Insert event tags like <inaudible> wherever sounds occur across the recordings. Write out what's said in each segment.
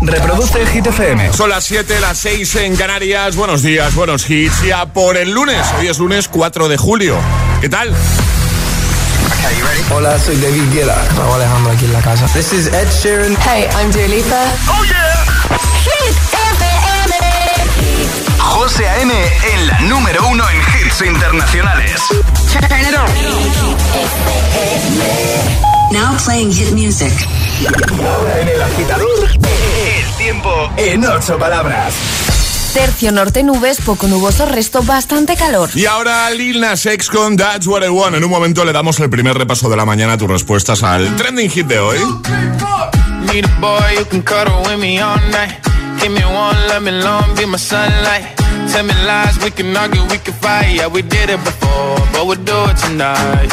Reproduce Hit FM. Son las 7, las 6 en Canarias. Buenos días, buenos hits. Ya por el lunes. Hoy es lunes 4 de julio. ¿Qué tal? Hola, soy David Guetta. Raúl Alejandro aquí en la casa. This is Ed Sheeran. Hey, I'm Dua Lipa. ¡Oh, yeah! Hit FM. José A.M. en la número uno en hits internacionales. Turn it on. Now playing hit music. Ahora en el agitador, el tiempo en ocho palabras. Tercio norte nubes, poco nuboso, resto bastante calor. Y ahora Lil Nas X con That's What I Want. En un momento le damos el primer repaso de la mañana a tus respuestas al trending hit de hoy. Need a boy who can cuddle with me all night. Give me one, let me long, be my sunlight. Tell me lies, we can argue, we can fight. Yeah, we did it before, but we'll do it tonight.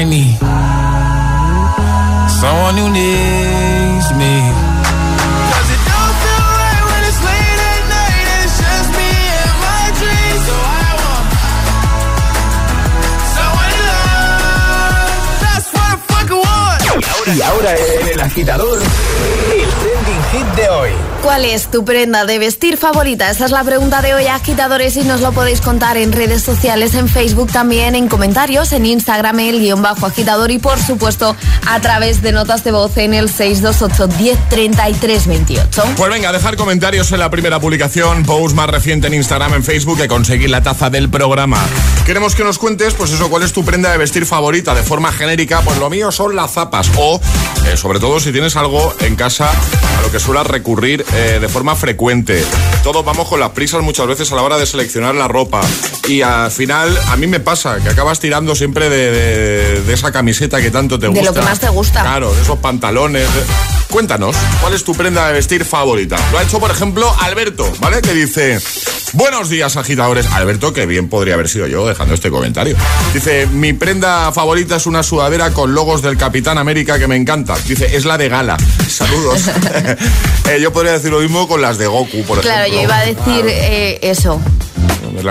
I need someone who needs me. 'Cause it don't feel right when it's late at night and it's just me and my dreams. So I want someone to love. That's what I fucking want. Y ahora en el agitador, hit de hoy. ¿Cuál es tu prenda de vestir favorita? Esa es la pregunta de hoy, agitadores, y nos lo podéis contar en redes sociales, en Facebook también, en comentarios, en Instagram, el guion bajo agitador y por supuesto a través de notas de voz en el 628 10 28. Pues venga, dejar comentarios en la primera publicación, post más reciente en Instagram, en Facebook, que conseguir la taza del programa. Queremos que nos cuentes, pues eso, cuál es tu prenda de vestir favorita de forma genérica. Pues lo mío son las zapas. O, eh, sobre todo, si tienes algo en casa a lo que suelas recurrir eh, de forma frecuente. Todos vamos con las prisas muchas veces a la hora de seleccionar la ropa. Y al final, a mí me pasa que acabas tirando siempre de, de- de esa camiseta que tanto te De gusta. lo que más te gusta. Claro, de esos pantalones. de- Cuéntanos, ¿cuál es tu prenda de vestir favorita? Lo ha hecho, por ejemplo, Alberto, ¿vale? Que dice, buenos días, agitadores. Alberto, que bien podría haber sido yo dejando este comentario. Dice, mi prenda favorita es una sudadera con logos del Capitán América que me encanta. Dice, es la de gala. Saludos. <laughs> <laughs> Eh, yo podría decir lo mismo con las de Goku, por Claro, ejemplo. yo iba a decir Claro, eh, eso.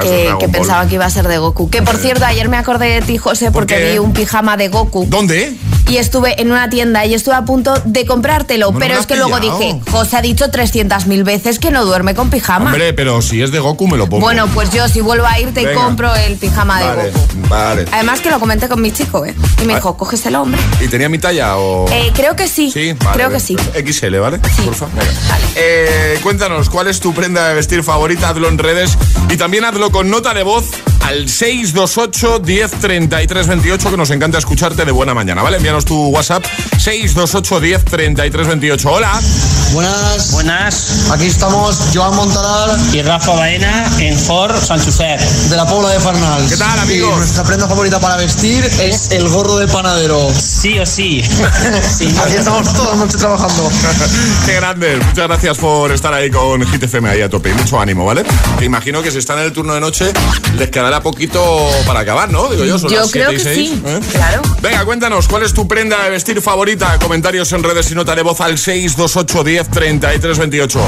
Que, que pensaba que iba a ser de Goku. Que por cierto, ayer me acordé de ti, José, ¿Por porque vi un pijama de Goku. ¿Dónde? Y estuve en una tienda y estuve a punto de comprártelo, ¿Cómo no pero es que luego dije, José ha dicho 300.000 veces que no duerme con pijama. Hombre, pero si es de Goku me lo pongo. bueno, pues yo si vuelvo a ir te Venga. compro el pijama de vale, Goku. vale. Además que lo comenté con mi chico, ¿eh? Y me Ah. dijo, cógeselo, hombre. ¿Y tenía mi talla o...? Eh, creo que sí. Sí, vale, creo que sí. XL, ¿vale? Sí. Porfa, venga. Vale. Eh, cuéntanos, ¿cuál es tu prenda de vestir favorita? Hazlo en redes y también hazlo con nota de voz al 628 10 33 28 que nos encanta escucharte de buena mañana, ¿vale? Envíanos envíanos tu WhatsApp 628 10 33 28. Hola. Buenas. Buenas. Aquí estamos Joan Montalar y Rafa Baena en Ford San Josep. De la Pobla de Farnal. ¿Qué tal, amigos? Y nuestra prenda favorita para vestir es el gorro de panadero. Sí o sí. <laughs> sí Aquí estamos toda la noche trabajando. <laughs> Qué grande. Muchas gracias por estar ahí con Hit FM ahí a tope. Mucho ánimo, ¿vale? Te imagino que si están en el turno de noche les quedará poquito para acabar, ¿no? Digo yo, son yo las creo y que 6, sí. ¿eh? Claro. Venga, cuéntanos, ¿cuál es tu prenda de vestir favorita? Comentarios en redes y nota de voz al 628 10 33 28.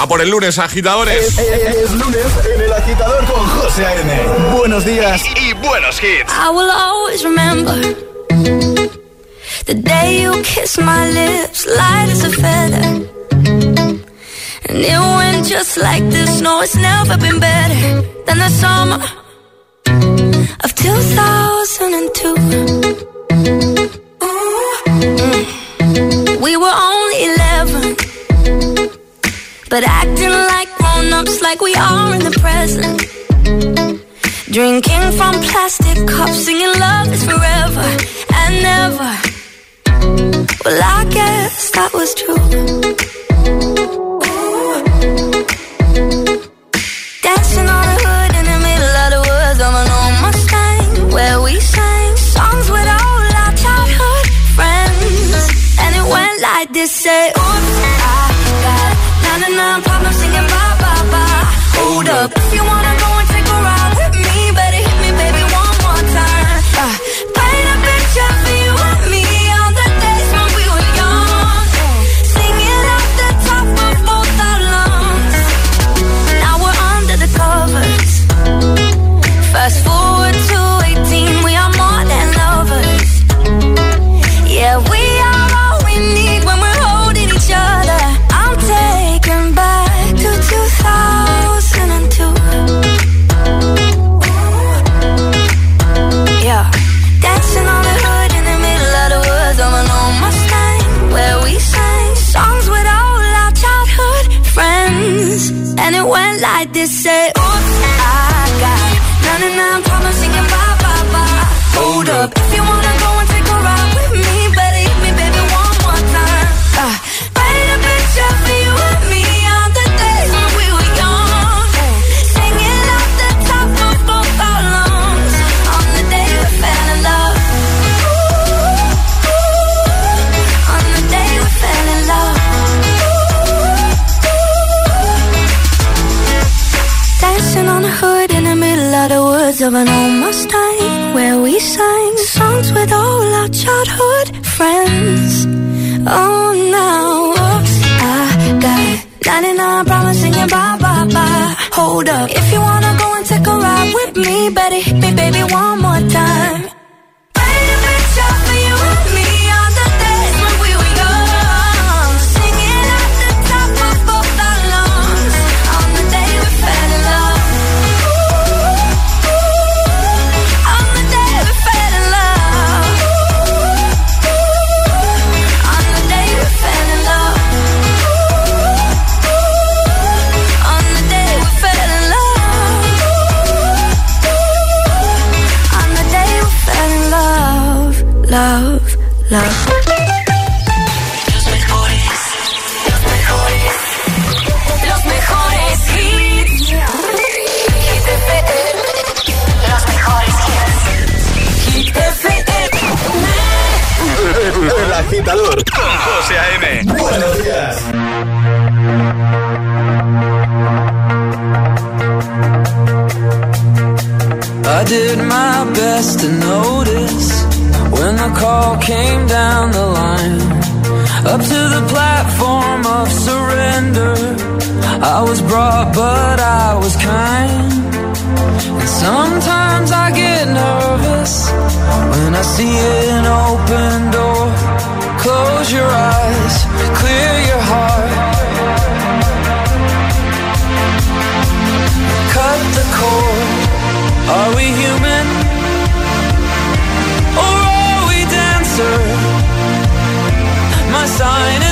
A por el lunes, agitadores. Es, es, es lunes en el agitador con José A.M. Buenos días y, y buenos hits. I will always remember the day you kissed my lips, light as a feather. And it went just like this. No, it's never been better than the summer of 2002. We were only 11, but acting like grown ups, like we are in the present. Drinking from plastic cups, singing love is forever and never. Well, I guess that was true. This: say, Oops, I got 99 problems singing bye bye bye. Hold up, if you wanna go and went like this: say, of an old Mustang, where we sang songs with all our childhood friends. Oh, now, oops, I got 99 problems singing bye bye bye. Hold up, if you wanna go and take a ride with me, better hit me, baby, one more time. Agitador con José A.M. Buenos días. I did my best to notice when the call came down the line. Up to the platform of surrender. I was brought, but I was kind. And sometimes I get nervous when I see an open door. Close your eyes, clear your heart. Cut the cord. Are we human? Or are we dancer? My sign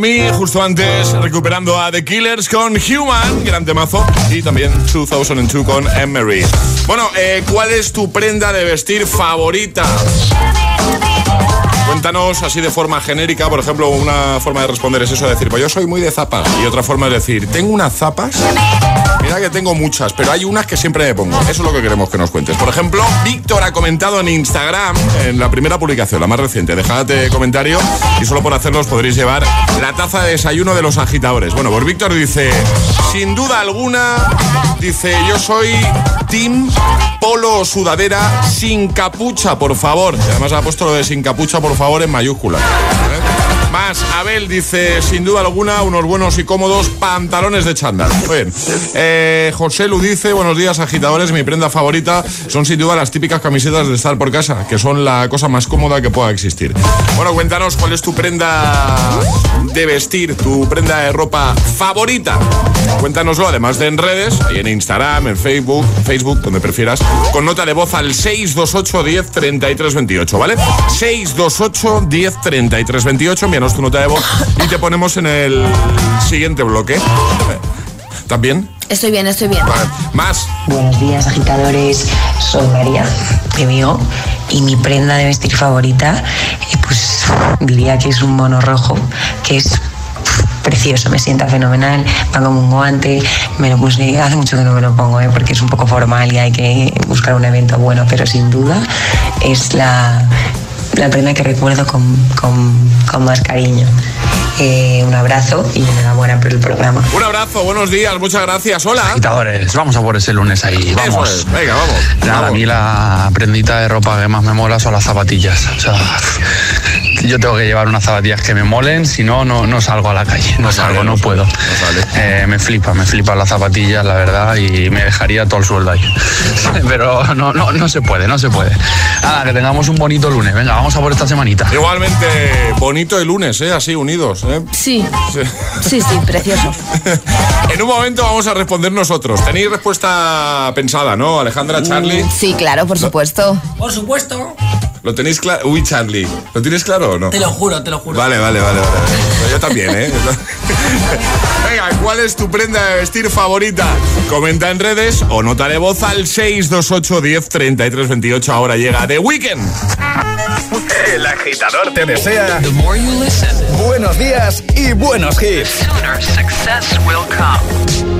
Justo antes recuperando a The Killers con Human, gran temazo, y también 2002 con Emery. Bueno, eh, ¿cuál es tu prenda de vestir favorita? Cuéntanos así de forma genérica, por ejemplo, una forma de responder es eso de decir, pues yo soy muy de zapas. Y otra forma es decir, tengo unas zapas. Que tengo muchas, pero hay unas que siempre me pongo. Eso es lo que queremos que nos cuentes. Por ejemplo, Víctor ha comentado en Instagram, en la primera publicación, la más reciente. Dejadte comentario y solo por hacerlos podréis llevar la taza de desayuno de los agitadores. Bueno, pues Víctor dice, sin duda alguna, dice, yo soy Team Polo sudadera sin capucha, por favor. Además ha puesto lo de sin capucha, por favor, en mayúsculas. Abel dice, sin duda alguna, unos buenos y cómodos pantalones de chándal. Eh, José Lu dice, buenos días, agitadores. Mi prenda favorita son sin duda las típicas camisetas de estar por casa, que son la cosa más cómoda que pueda existir. Bueno, cuéntanos cuál es tu prenda de vestir, tu prenda de ropa favorita. Cuéntanoslo, además de en redes, en Instagram, en Facebook, Facebook, donde prefieras, con nota de voz al 628 10 33 28, ¿vale? 628 10 33 28, envíanos tu nota de voz y te ponemos en el siguiente bloque. ¿También? Estoy bien, estoy bien. Vale. Más. Buenos días, agitadores. Soy María de Mío y mi prenda de vestir favorita, eh, pues diría que es un mono rojo, que es precioso, me sienta fenomenal, va como un guante, me lo puse, hace mucho que no me lo pongo, eh, porque es un poco formal y hay que buscar un evento bueno, pero sin duda es la, la prenda que recuerdo con, con, con más cariño. Eh, un abrazo y enhorabuena por el programa. Un abrazo, buenos días, muchas gracias. Hola. Agitadores, vamos a por ese lunes ahí, vamos. Es, Venga, vamos. Nada, a Vamos. mí la prendita de ropa que más me mola son las zapatillas. O sea, yo tengo que llevar unas zapatillas que me molen, si no, no, no salgo a la calle. No, salgo, no, puedo. Eh, me flipa, me flipan las zapatillas, la verdad, y me dejaría todo el sueldo ahí. <laughs> Pero no, no, no se puede, no se puede. Nada, que tengamos un bonito lunes. Venga, vamos a por esta semanita. Igualmente, bonito el lunes, ¿eh? Así unidos, ¿eh? Sí. Sí. Sí, sí, <laughs> precioso. En un momento vamos a responder nosotros. Tenéis respuesta pensada, ¿no, Alejandra, Charlie? Sí, claro, por supuesto. Por supuesto. ¿Lo tenéis claro? Uy, Charlie, ¿lo tienes claro o no? Te lo juro, te lo juro. Vale, vale, vale, vale. Yo también, ¿eh? <laughs> Venga, ¿cuál es tu prenda de vestir favorita? Comenta en redes o nota de voz al 628 10 33 28. Ahora llega The Weekend. El agitador te desea buenos días y buenos hits. success will come.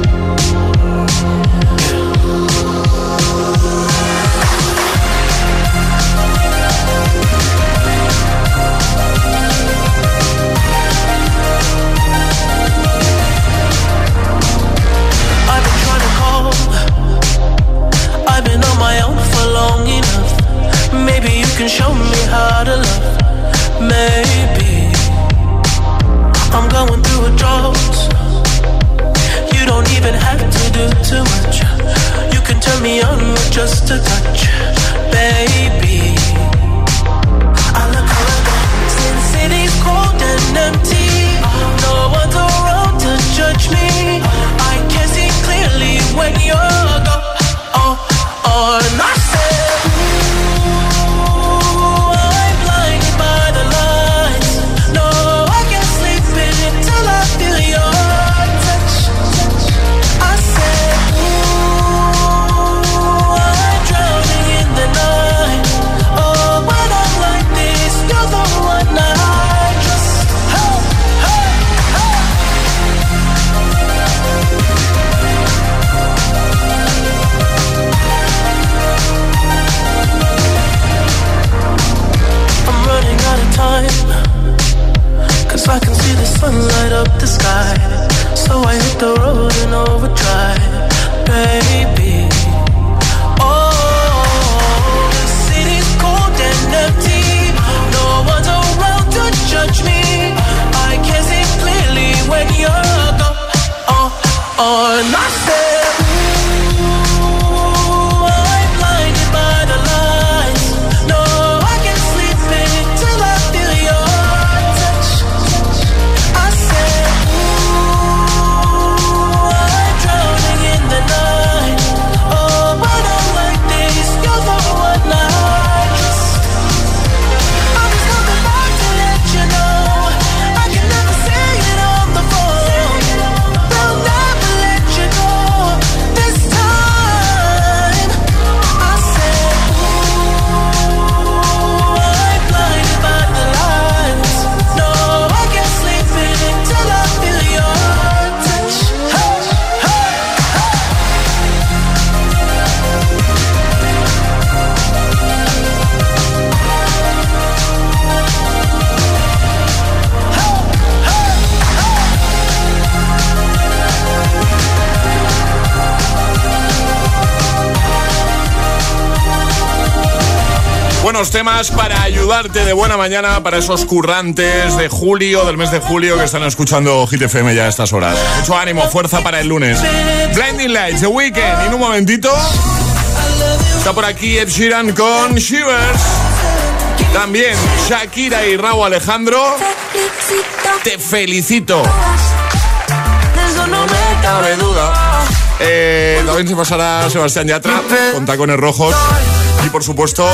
Buenos temas para ayudarte de buena mañana para esos currantes de julio, del mes de julio que están escuchando Hit FM ya a estas horas. Mucho ánimo, fuerza para el lunes. Blinding Lights, The Weekend. Y en un momentito está por aquí Ed Sheeran con Shivers. También Shakira y Raúl Alejandro. Te felicito. Eso no me cabe duda. Eh, también se pasará Sebastián Yatra con tacones rojos. Y por supuesto,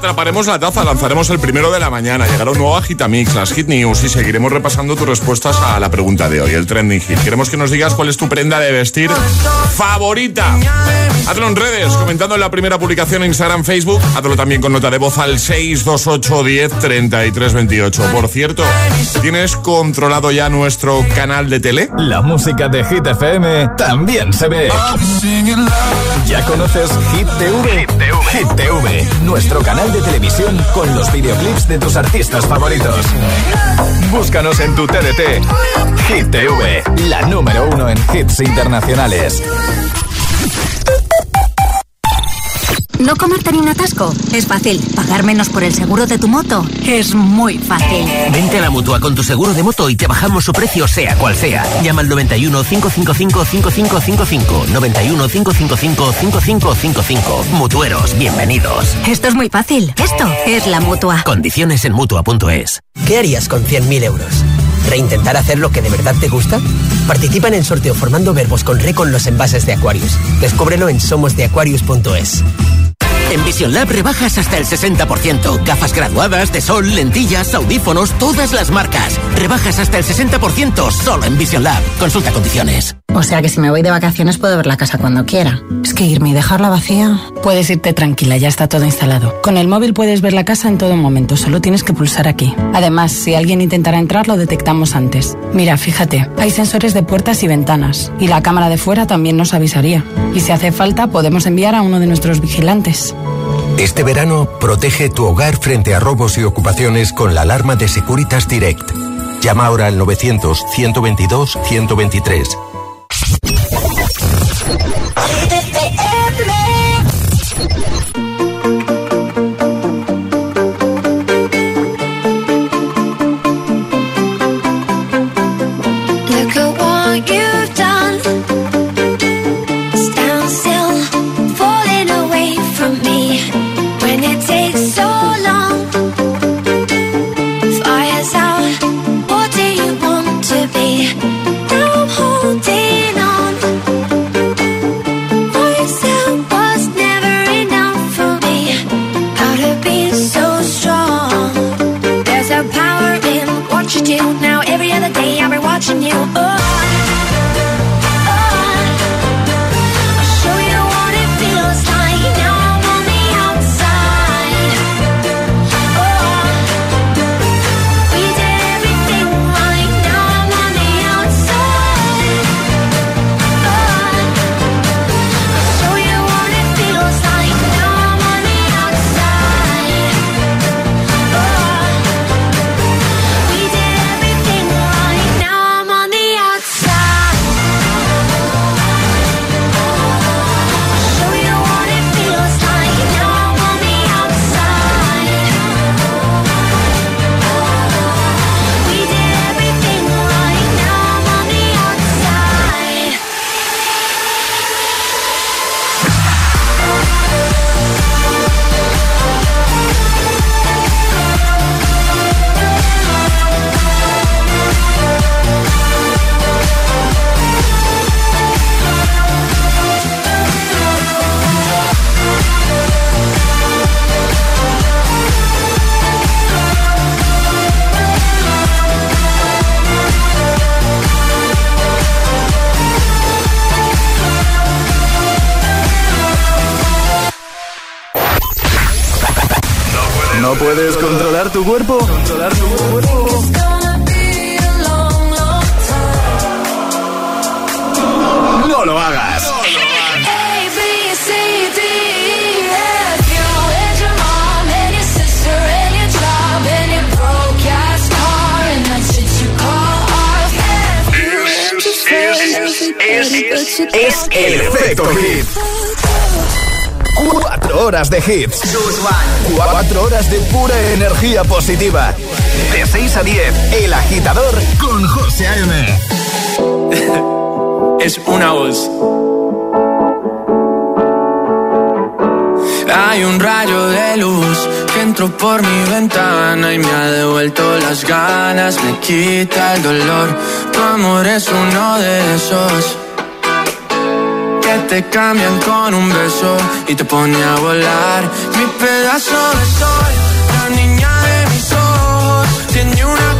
atraparemos la taza, lanzaremos el primero de la mañana. Llegará un nuevo Agitamix, las Hit News y seguiremos repasando tus respuestas a la pregunta de hoy, el trending hit. Queremos que nos digas cuál es tu prenda de vestir favorita. Hazlo en redes, comentando en la primera publicación en Instagram, Facebook. Hazlo también con nota de voz al 628 10 33 28. Por cierto, ¿tienes controlado ya nuestro canal de tele? La música de Hit FM también se ve. ¿Ya conoces Hit TV? Hit TV, nuestro canal de televisión con los videoclips de tus artistas favoritos. Búscanos en tu TDT. Hit TV, la número uno en hits internacionales. ¿No comerte ni un atasco? Es fácil. ¿Pagar menos por el seguro de tu moto? Es muy fácil. Vente a la mutua con tu seguro de moto y te bajamos su precio, sea cual sea. Llama al 91 555 5555. 91 555 5555. Mutueros, bienvenidos. Esto es muy fácil. Esto es la mutua. Condiciones en mutua.es. ¿Qué harías con 100.000 euros? ¿Reintentar hacer lo que de verdad te gusta? Participa en el sorteo formando verbos con re con los envases de Aquarius. Descúbrelo en somosdeaquarius.es. En Vision Lab rebajas hasta el 60%. Gafas graduadas, de sol, lentillas, audífonos, todas las marcas. Rebajas hasta el 60% solo en Vision Lab. Consulta condiciones. O sea que si me voy de vacaciones puedo ver la casa cuando quiera. Es que irme y dejarla vacía. Puedes irte tranquila, ya está todo instalado. Con el móvil puedes ver la casa en todo momento, solo tienes que pulsar aquí. Además, si alguien intentara entrar, lo detectamos antes. Mira, fíjate, hay sensores de puertas y ventanas. Y la cámara de fuera también nos avisaría. Y si hace falta, podemos enviar a uno de nuestros vigilantes. Este verano, protege tu hogar frente a robos y ocupaciones con la alarma de Securitas Direct. Llama ahora al 900-122-123. Your friends, Es, es el efecto hit. Cuatro horas de hits. Positiva. De 6 a 10, El Agitador con José A.M. <laughs> es una voz. Hay un rayo de luz que entró por mi ventana y me ha devuelto las ganas, me quita el dolor. Tu amor es uno de esos que te cambian con un beso y te pone a volar. Mi pedazo de sol, la niña tiene una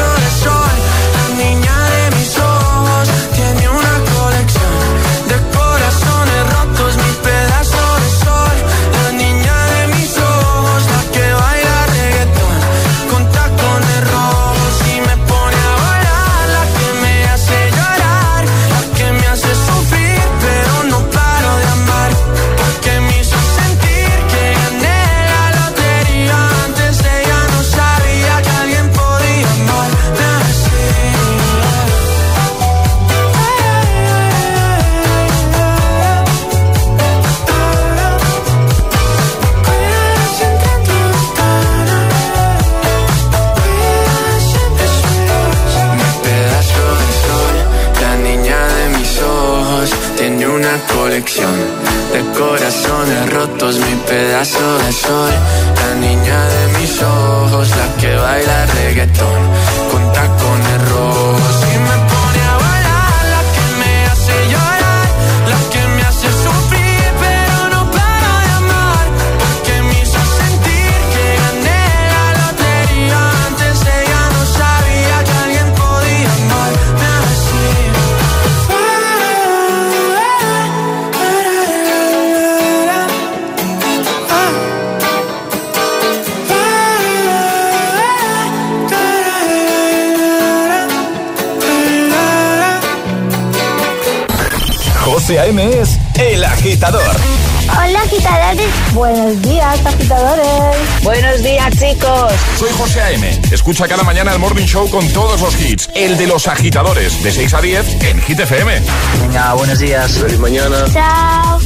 Escucha cada mañana el Morning Show con todos los hits. El de los agitadores, de 6 a 10 en Hit FM. Venga, buenos días. Feliz mañana. Chao.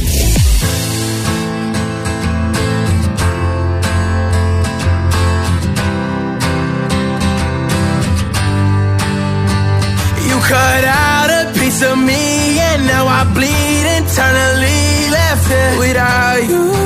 You cut out a piece of me and now I bleed internally left it without you,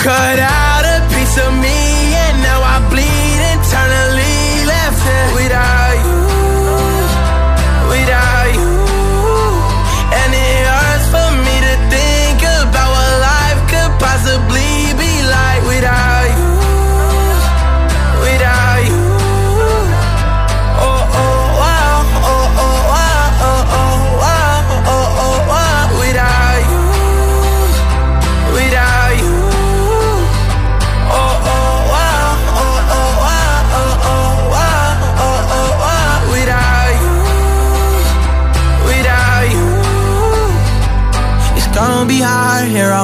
Cut out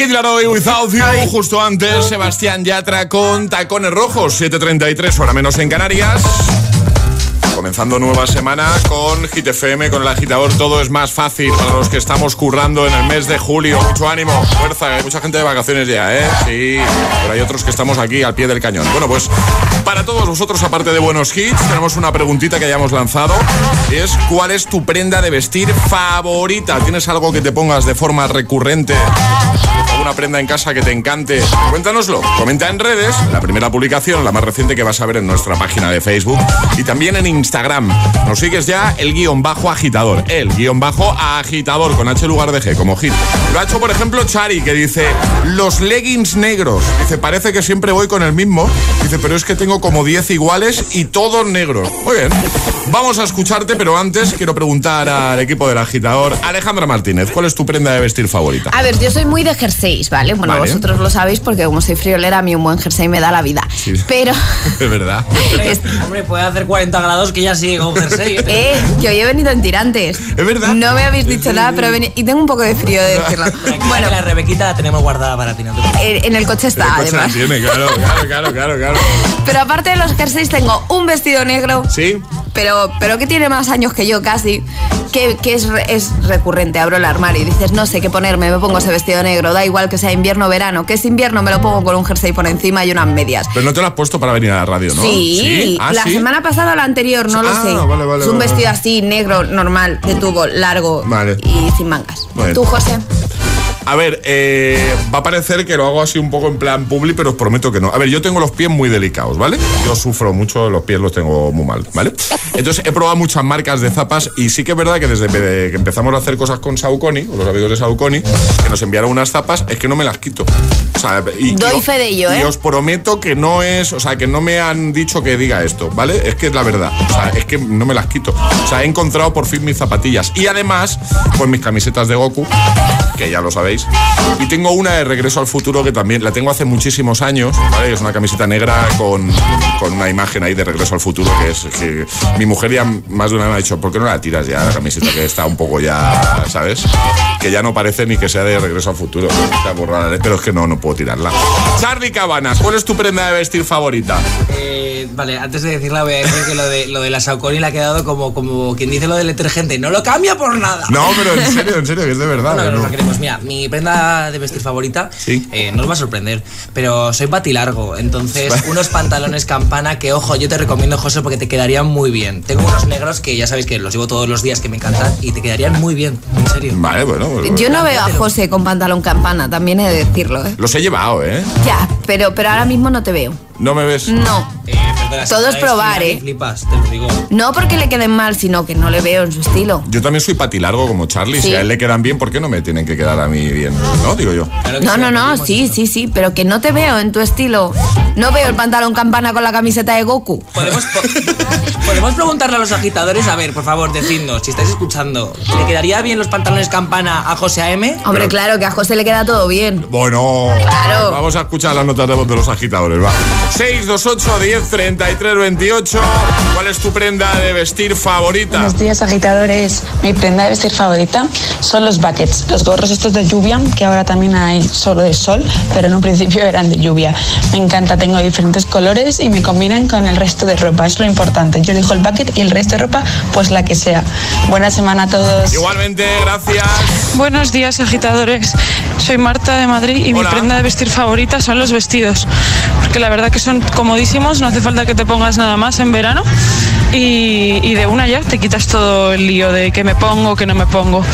Kid Laroi Without You, justo antes Sebastián Yatra con Tacones Rojos, 7.33, hora menos en Canarias. Comenzando nueva semana con Hit FM, con el agitador, todo es más fácil para los que estamos currando en el mes de julio. Mucho ánimo, fuerza, hay mucha gente de vacaciones ya, ¿eh? Sí, pero hay otros que estamos aquí al pie del cañón. Bueno, pues para todos vosotros, aparte de buenos hits, tenemos una preguntita que hayamos lanzado. Y es, ¿cuál es tu prenda de vestir favorita? ¿Tienes algo que te pongas de forma recurrente? ¿Alguna prenda en casa que te encante? Cuéntanoslo. Comenta en redes, la primera publicación, la más reciente que vas a ver en nuestra página de Facebook y también en Instagram. Nos sigues ya el guion bajo agitador. El guion bajo agitador con H lugar de G como hit. Lo ha hecho, por ejemplo, Chari, que dice, los leggings negros. Dice, parece que siempre voy con el mismo. Dice, pero es que tengo como 10 iguales y todos negros. Muy bien. Vamos a escucharte, pero antes quiero preguntar al equipo del agitador. Alejandra Martínez, ¿cuál es tu prenda de vestir favorita? A ver, yo soy muy de ¿vale? Bueno, Vale. vosotros lo sabéis porque como soy friolera, a mí un buen jersey me da la vida. Sí. Pero, <laughs> <laughs> Es verdad. Hombre, puede hacer 40 grados que ya sigue con jersey. ¿eh? eh, que hoy he venido en tirantes. Es verdad. No me habéis dicho nada, pero he veni- y tengo un poco de frío de decirlo. <laughs> Bueno, la Rebequita la tenemos guardada para ti, no te En el coche está, El coche la además. tiene, claro, claro, claro, claro, claro. Pero aparte de los jerseys, tengo un vestido negro. ¿Sí? Pero, pero que tiene más años que yo casi, que, que es, es recurrente. Abro el armario y dices, no sé qué ponerme, me pongo ese vestido negro, da igual que sea invierno o verano, que es invierno me lo pongo con un jersey por encima y unas medias. Pero no te lo has puesto para venir a la radio, ¿no? Sí, Ah, la ¿sí? semana pasada o la anterior, no lo Ah, sé. vale, vale, es un vestido vale. así, negro, normal, de tubo, largo y sin mangas. Bueno. ¿Tú, José? A ver, eh, va a parecer que lo hago así un poco en plan publi, pero os prometo que no. A ver, yo tengo los pies muy delicados, ¿vale? Yo sufro mucho, los pies los tengo muy mal, ¿vale? Entonces he probado muchas marcas de zapas y sí que es verdad que desde que empezamos a hacer cosas con Saucony, con los amigos de Saucony, que nos enviaron unas zapas, es que no me las quito. O sea, y, Doy y- fe de ello, y ¿eh? os prometo que no es, o sea, que no me han dicho que diga esto, ¿vale? Es que es la verdad. O sea, es que no me las quito. O sea, he encontrado por fin mis zapatillas. Y además, pues mis camisetas de Goku, que ya lo sabéis. Y tengo una de Regreso al Futuro que también la tengo hace muchísimos años, ¿vale? Es una camiseta negra con, con una imagen ahí de Regreso al Futuro que es que mi mujer ya más de una vez me ha dicho, ¿por qué no la tiras ya la camiseta que está un poco ya, ¿sabes? Que ya no parece ni que sea de Regreso al Futuro. Está borrada, pero es que no, no puedo tirarla. Charlie Cabanas, ¿cuál es tu prenda de vestir favorita? Eh, vale, antes de decirla voy a decir que lo de, lo de la Saucony le ha quedado como, como quien dice lo del detergente. No lo cambia por nada. No, pero en serio, en serio, que es de verdad. Bueno, nos no. lo queremos. Mira, mi prenda de vestir favorita Sí. eh, no os va a sorprender, pero soy patilargo, entonces <laughs> unos pantalones campana que, ojo, yo te recomiendo, José, porque te quedarían muy bien. Tengo unos negros que ya sabéis que los llevo todos los días, que me encantan y te quedarían muy bien, en serio. Vale, bueno. pues- Yo no veo a José con pantalón campana, también he de decirlo, ¿eh? Los he llevado, ¿eh? Ya, pero, pero ahora mismo no te veo. ¿No me ves? No. Eh, Todo es probar, ¿eh? Flipas, te lo digo. No porque le queden mal, sino que no le veo en su estilo. Yo también soy patilargo como Charlie. Si a él le quedan bien, ¿por qué no me tienen que quedar a mí bien? ¿No? Digo yo. No, no, no, sí, sí, sí, pero que no te veo en tu estilo. No veo el pantalón campana con la camiseta de Goku. ¿Podemos, po- <laughs> podemos preguntarle a los agitadores, a ver, por favor, decidnos, si estáis escuchando, ¿le quedaría bien los pantalones campana a José A.M.? Hombre, claro, que a José le queda todo bien. Bueno, Claro. vamos a escuchar las notas de voz de los agitadores, va. 628 10 33 28. ¿Cuál es tu prenda de vestir favorita? Buenos días agitadores. Mi prenda de vestir favorita son los buckets, los gorros estos de lluvia, que ahora también hay solo de sol, pero en un principio eran de lluvia. Me encanta, tengo diferentes colores y me combinan con el resto de ropa, es lo importante. Yo elijo el bucket y el resto de ropa, pues la que sea. Buena semana a todos. Igualmente, gracias. Buenos días, agitadores. Soy Marta de Madrid y mi prenda de vestir favorita son los vestidos. Porque la verdad que son comodísimos, no hace falta que te pongas nada más en verano. Y, y de una ya te quitas todo el lío de que me pongo, que no me pongo.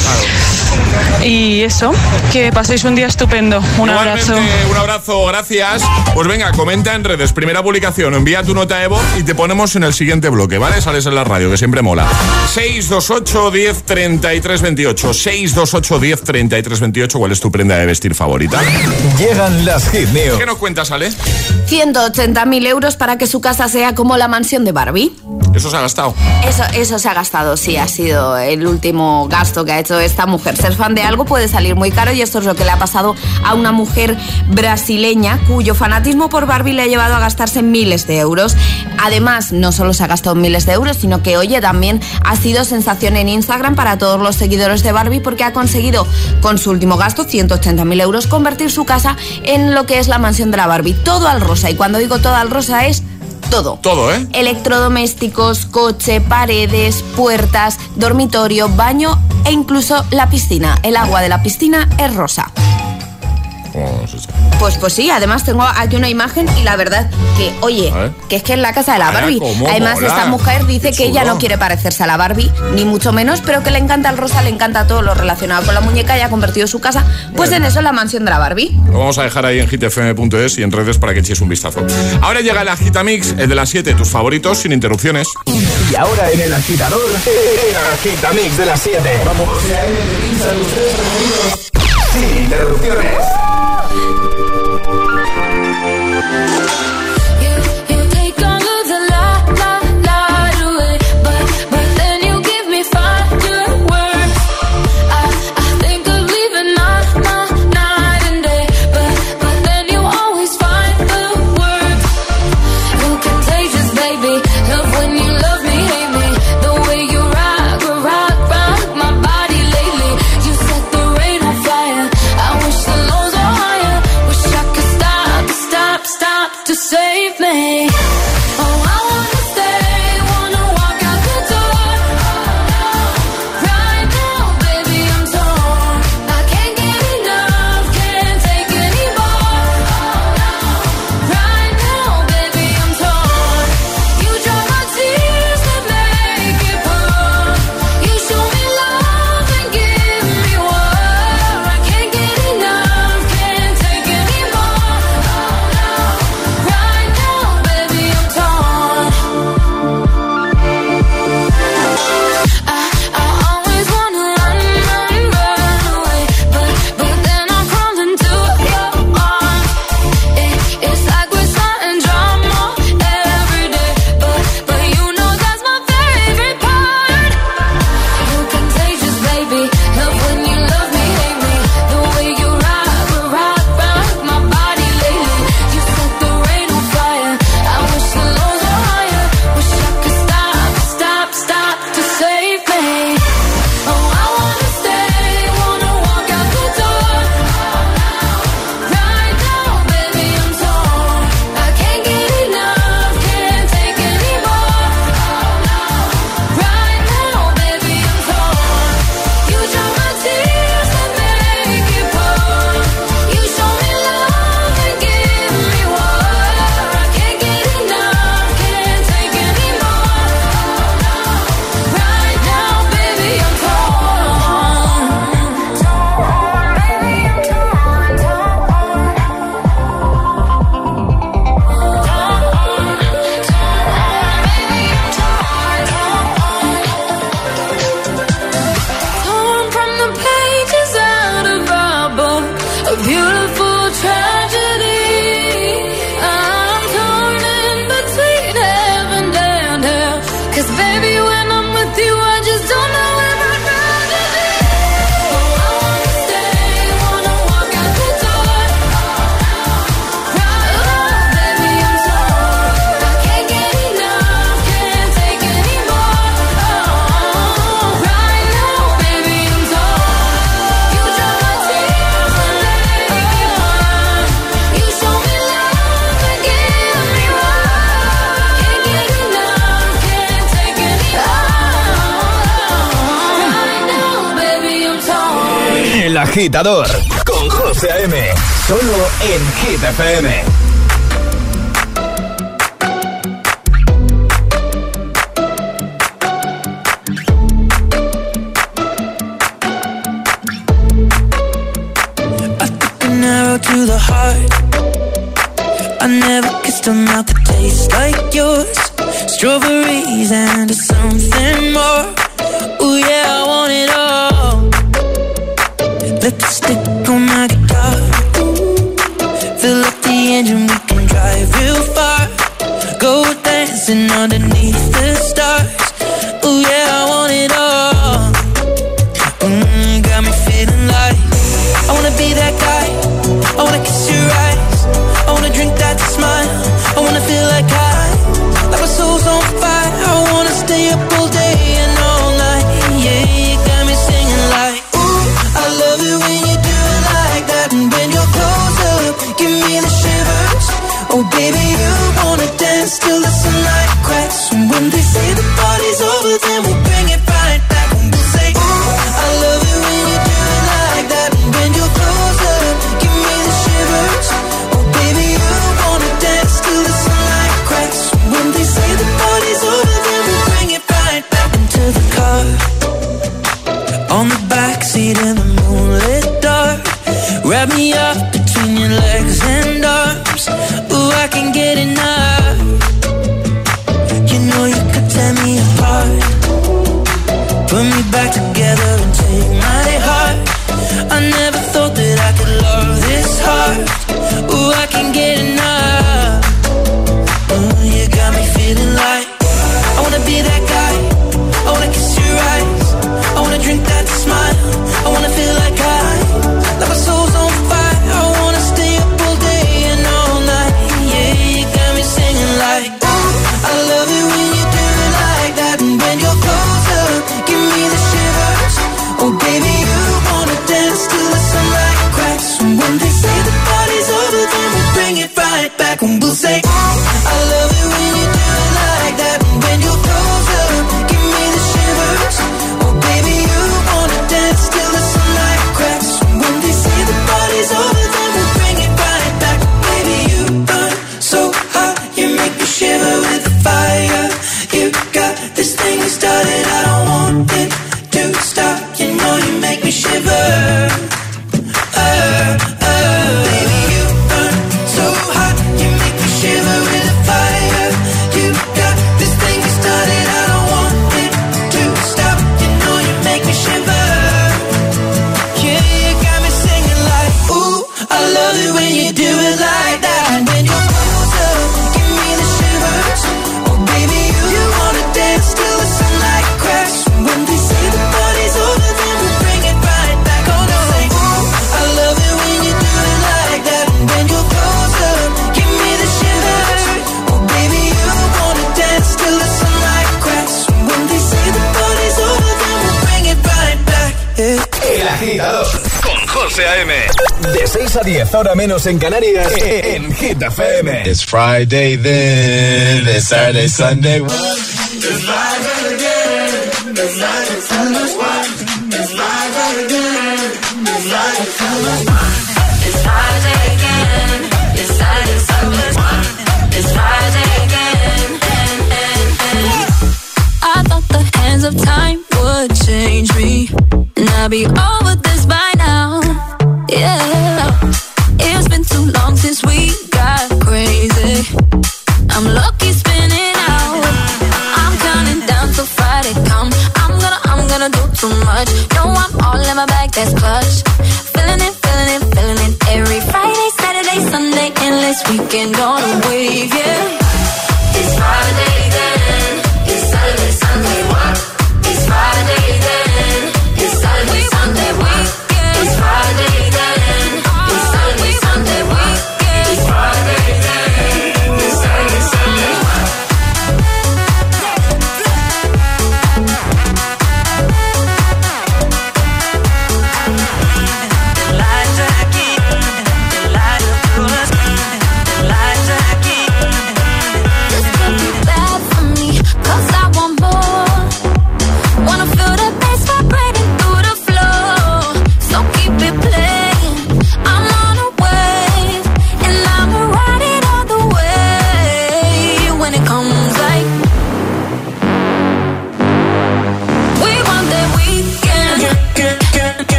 Y eso, que paséis un día estupendo. Un Igualmente, abrazo. Un abrazo, gracias. Pues venga, comenta en redes, primera publicación, envía tu nota de voz y te ponemos en el siguiente bloque, ¿vale? Sales en la radio, que siempre mola. 628 10 33 28. 628 10 33 28. ¿Cuál es tu prenda de vestir favorita? Llegan las hit news. ¿Qué nos cuentas, Ale? 180.000 euros para que su casa sea como la mansión de Barbie. Eso se ha gastado. Eso, eso se ha gastado, sí, ha sido el último gasto que ha hecho esta mujer. Ser fan de algo puede salir muy caro y esto es lo que le ha pasado a una mujer brasileña cuyo fanatismo por Barbie le ha llevado a gastarse miles de euros. Además, no solo se ha gastado miles de euros, sino que, oye, también ha sido sensación en Instagram para todos los seguidores de Barbie porque ha conseguido, con su último gasto, 180.000 euros, convertir su casa en lo que es la mansión de la Barbie. Todo al rosa. Y cuando digo todo al rosa es todo. Todo, ¿eh? Electrodomésticos, coche, paredes, puertas, dormitorio, baño e incluso la piscina. El agua de la piscina es rosa. Pues pues sí, además tengo aquí una imagen y la verdad que, oye, que es que es la casa de la Ala, Barbie. Además, mola. esta mujer dice que ella no quiere parecerse a la Barbie, ni mucho menos, pero que le encanta el rosa, le encanta todo lo relacionado con la muñeca y ha convertido su casa, pues en eso la mansión de la Barbie. Lo vamos a dejar ahí en hitfm.es y en redes para que echéis un vistazo. Ahora llega el Agitamix, el de las 7, tus favoritos, sin interrupciones. Y ahora en el agitador, el agitamix de las 7. Vamos. Sin interrupciones. You agitador con José A.M. Solo en Hit FM. To the heart, I never kissed a mouth that tastes like yours. Strawberries and something more. Lipstick on my guitar. Fill up the engine, we can drive real far. Go dancing underneath the stars. I love it a 10, hora menos en Canarias, en Hit FM. It's Friday then, it's Saturday, Sunday. It's again, it's it's again, it's it's. It's Friday again. I thought the hands of time would change me, and be walking on a wave. Yeah.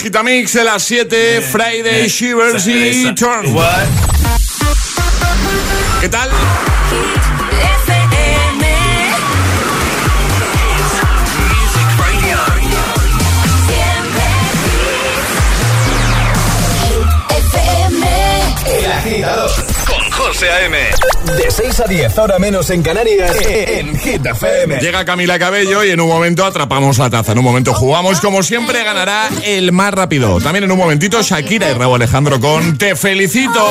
Agitamix de las 7, Friday, Shivers y Turn. ¿Qué tal? El agitador José A.M. De 6 a 10, ahora menos en Canarias, en Hit FM. Llega Camila Cabello y en un momento atrapamos la taza. En un momento jugamos, como siempre, ganará el más rápido. También en un momentito, Shakira y Raúl Alejandro con Te Felicito.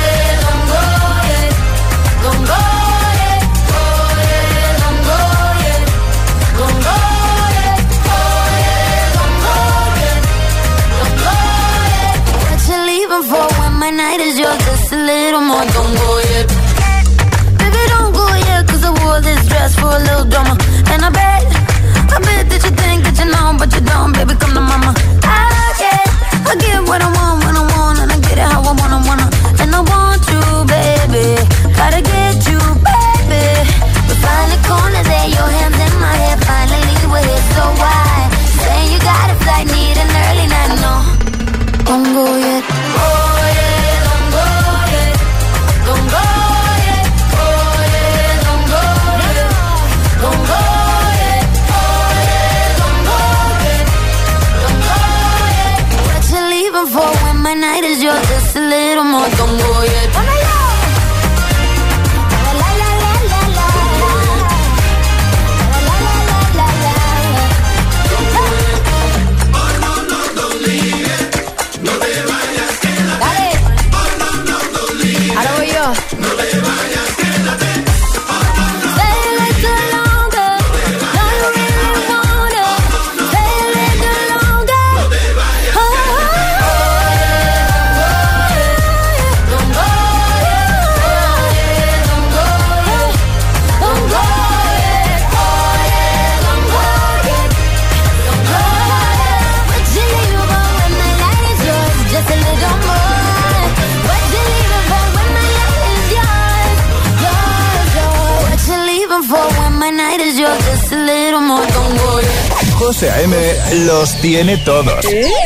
tiene todos. Todos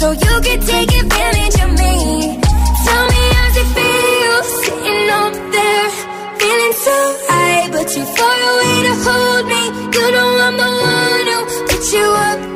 so you can take advantage of me. Tell me how's it feel sitting up there, feeling so high, but too far away to hold me. You know I'm the one who put you up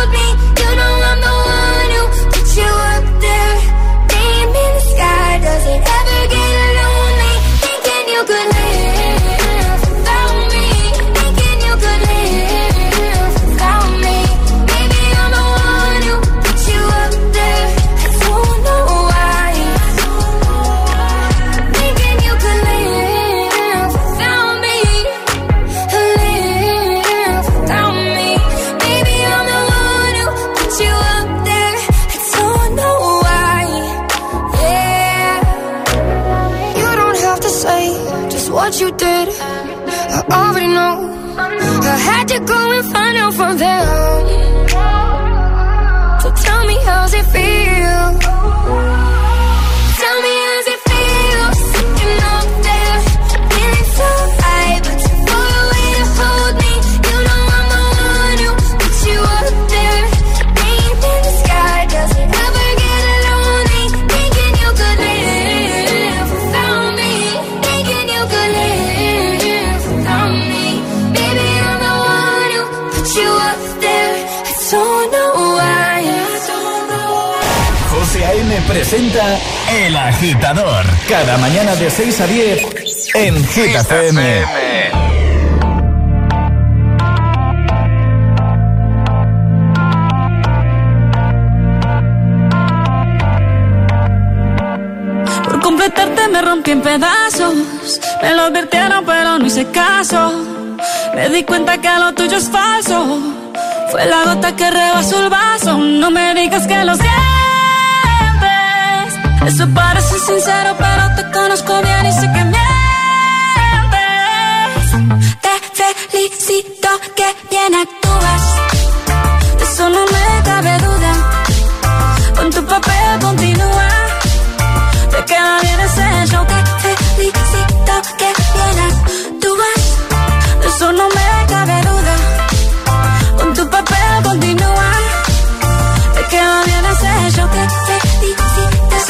what you did. I already know. I had to go and find out from them. So tell me how's it feel? Presenta El Agitador. Cada mañana de 6 a 10 en FM. Por completarte me rompí en pedazos. Me lo advirtieron, pero no hice caso. Me di cuenta que lo tuyo es falso. Fue la gota que rebasó el vaso. No me digas que lo sientes. Eso parece sincero, pero te conozco bien y sé que mientes. Te felicito que bien actúas.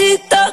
Felicito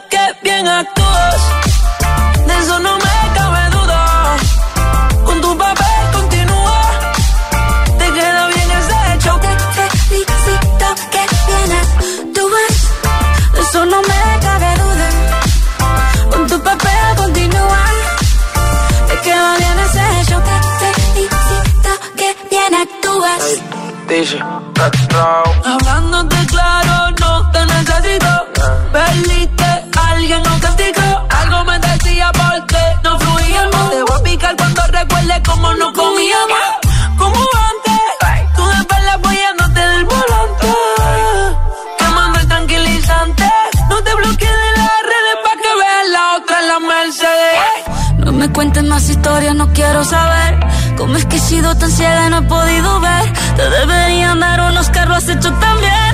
quiero saber. ¿Cómo es que he sido tan ciega y no he podido ver? Te deberían dar unos carros has hecho también.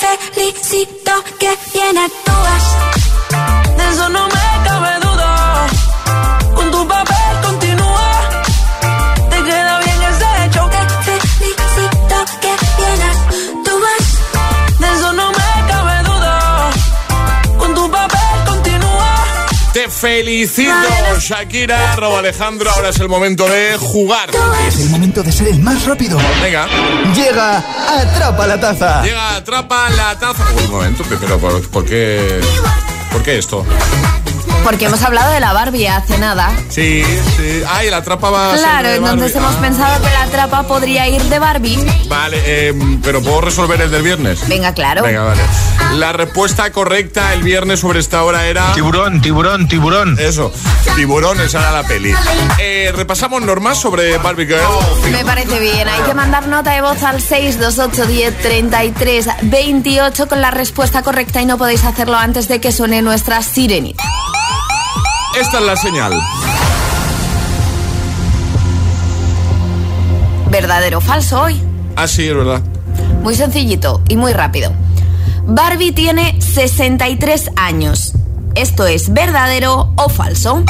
Te felicito que felicito, Shakira, Robo Alejandro. Ahora es el momento de jugar. Es el momento de ser el más rápido. Venga. Llega Atrapa la Taza. Llega, atrapa la taza. Un momento, pero ¿por, por qué? ¿Por qué esto? Porque hemos hablado de la Barbie hace nada. Sí, sí. Ay, la trapa va a ser Claro, entonces Barbie. hemos Ah. pensado que la trapa podría ir de Barbie. Vale, eh, pero ¿puedo resolver el del viernes? Venga, claro. Venga, vale. La respuesta correcta el viernes sobre esta hora era... Tiburón, tiburón, tiburón. Eso, tiburón, esa era la peli. Eh, repasamos normas sobre Barbie Girl. Me parece bien. Hay que mandar nota de voz al 628 10 33 28 con la respuesta correcta y no podéis hacerlo antes de que suene nuestra sirenita. Esta es la señal. ¿Verdadero o falso hoy? Ah, sí, es verdad. Muy sencillito y muy rápido. Barbie tiene 63 años. ¿Esto es verdadero o falso?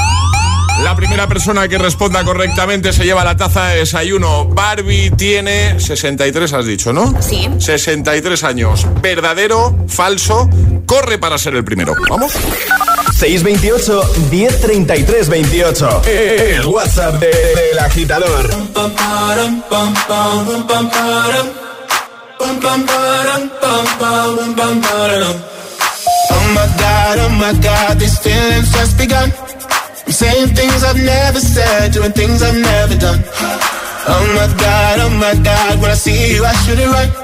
La primera persona que responda correctamente se lleva la taza de desayuno. Barbie tiene 63, has dicho, ¿no? Sí. 63 años. ¿Verdadero? ¿Falso? Corre para ser el primero. ¿Vamos? 628 1033 28. El WhatsApp de- del agitador. Oh my god, oh my god, these feelings just begun. I'm saying things I've never said, doing things I've never done. Oh my god, oh my god, when I see you, I should it right.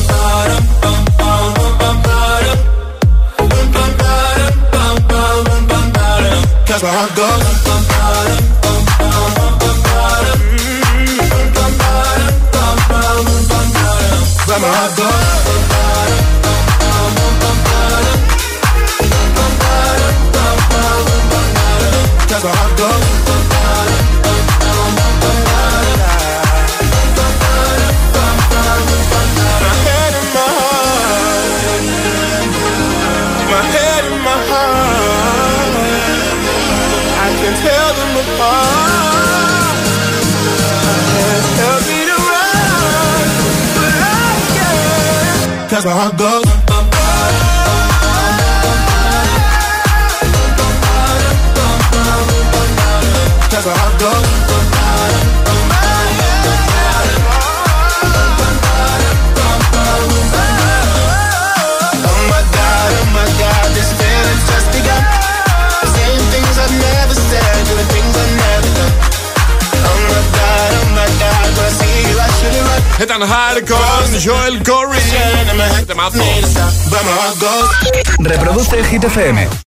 My heart goes. But my heart goes. Cause my heart essa ragada. Ethan Hart con Joel Corey. Temazo. Reproduce Hit FM.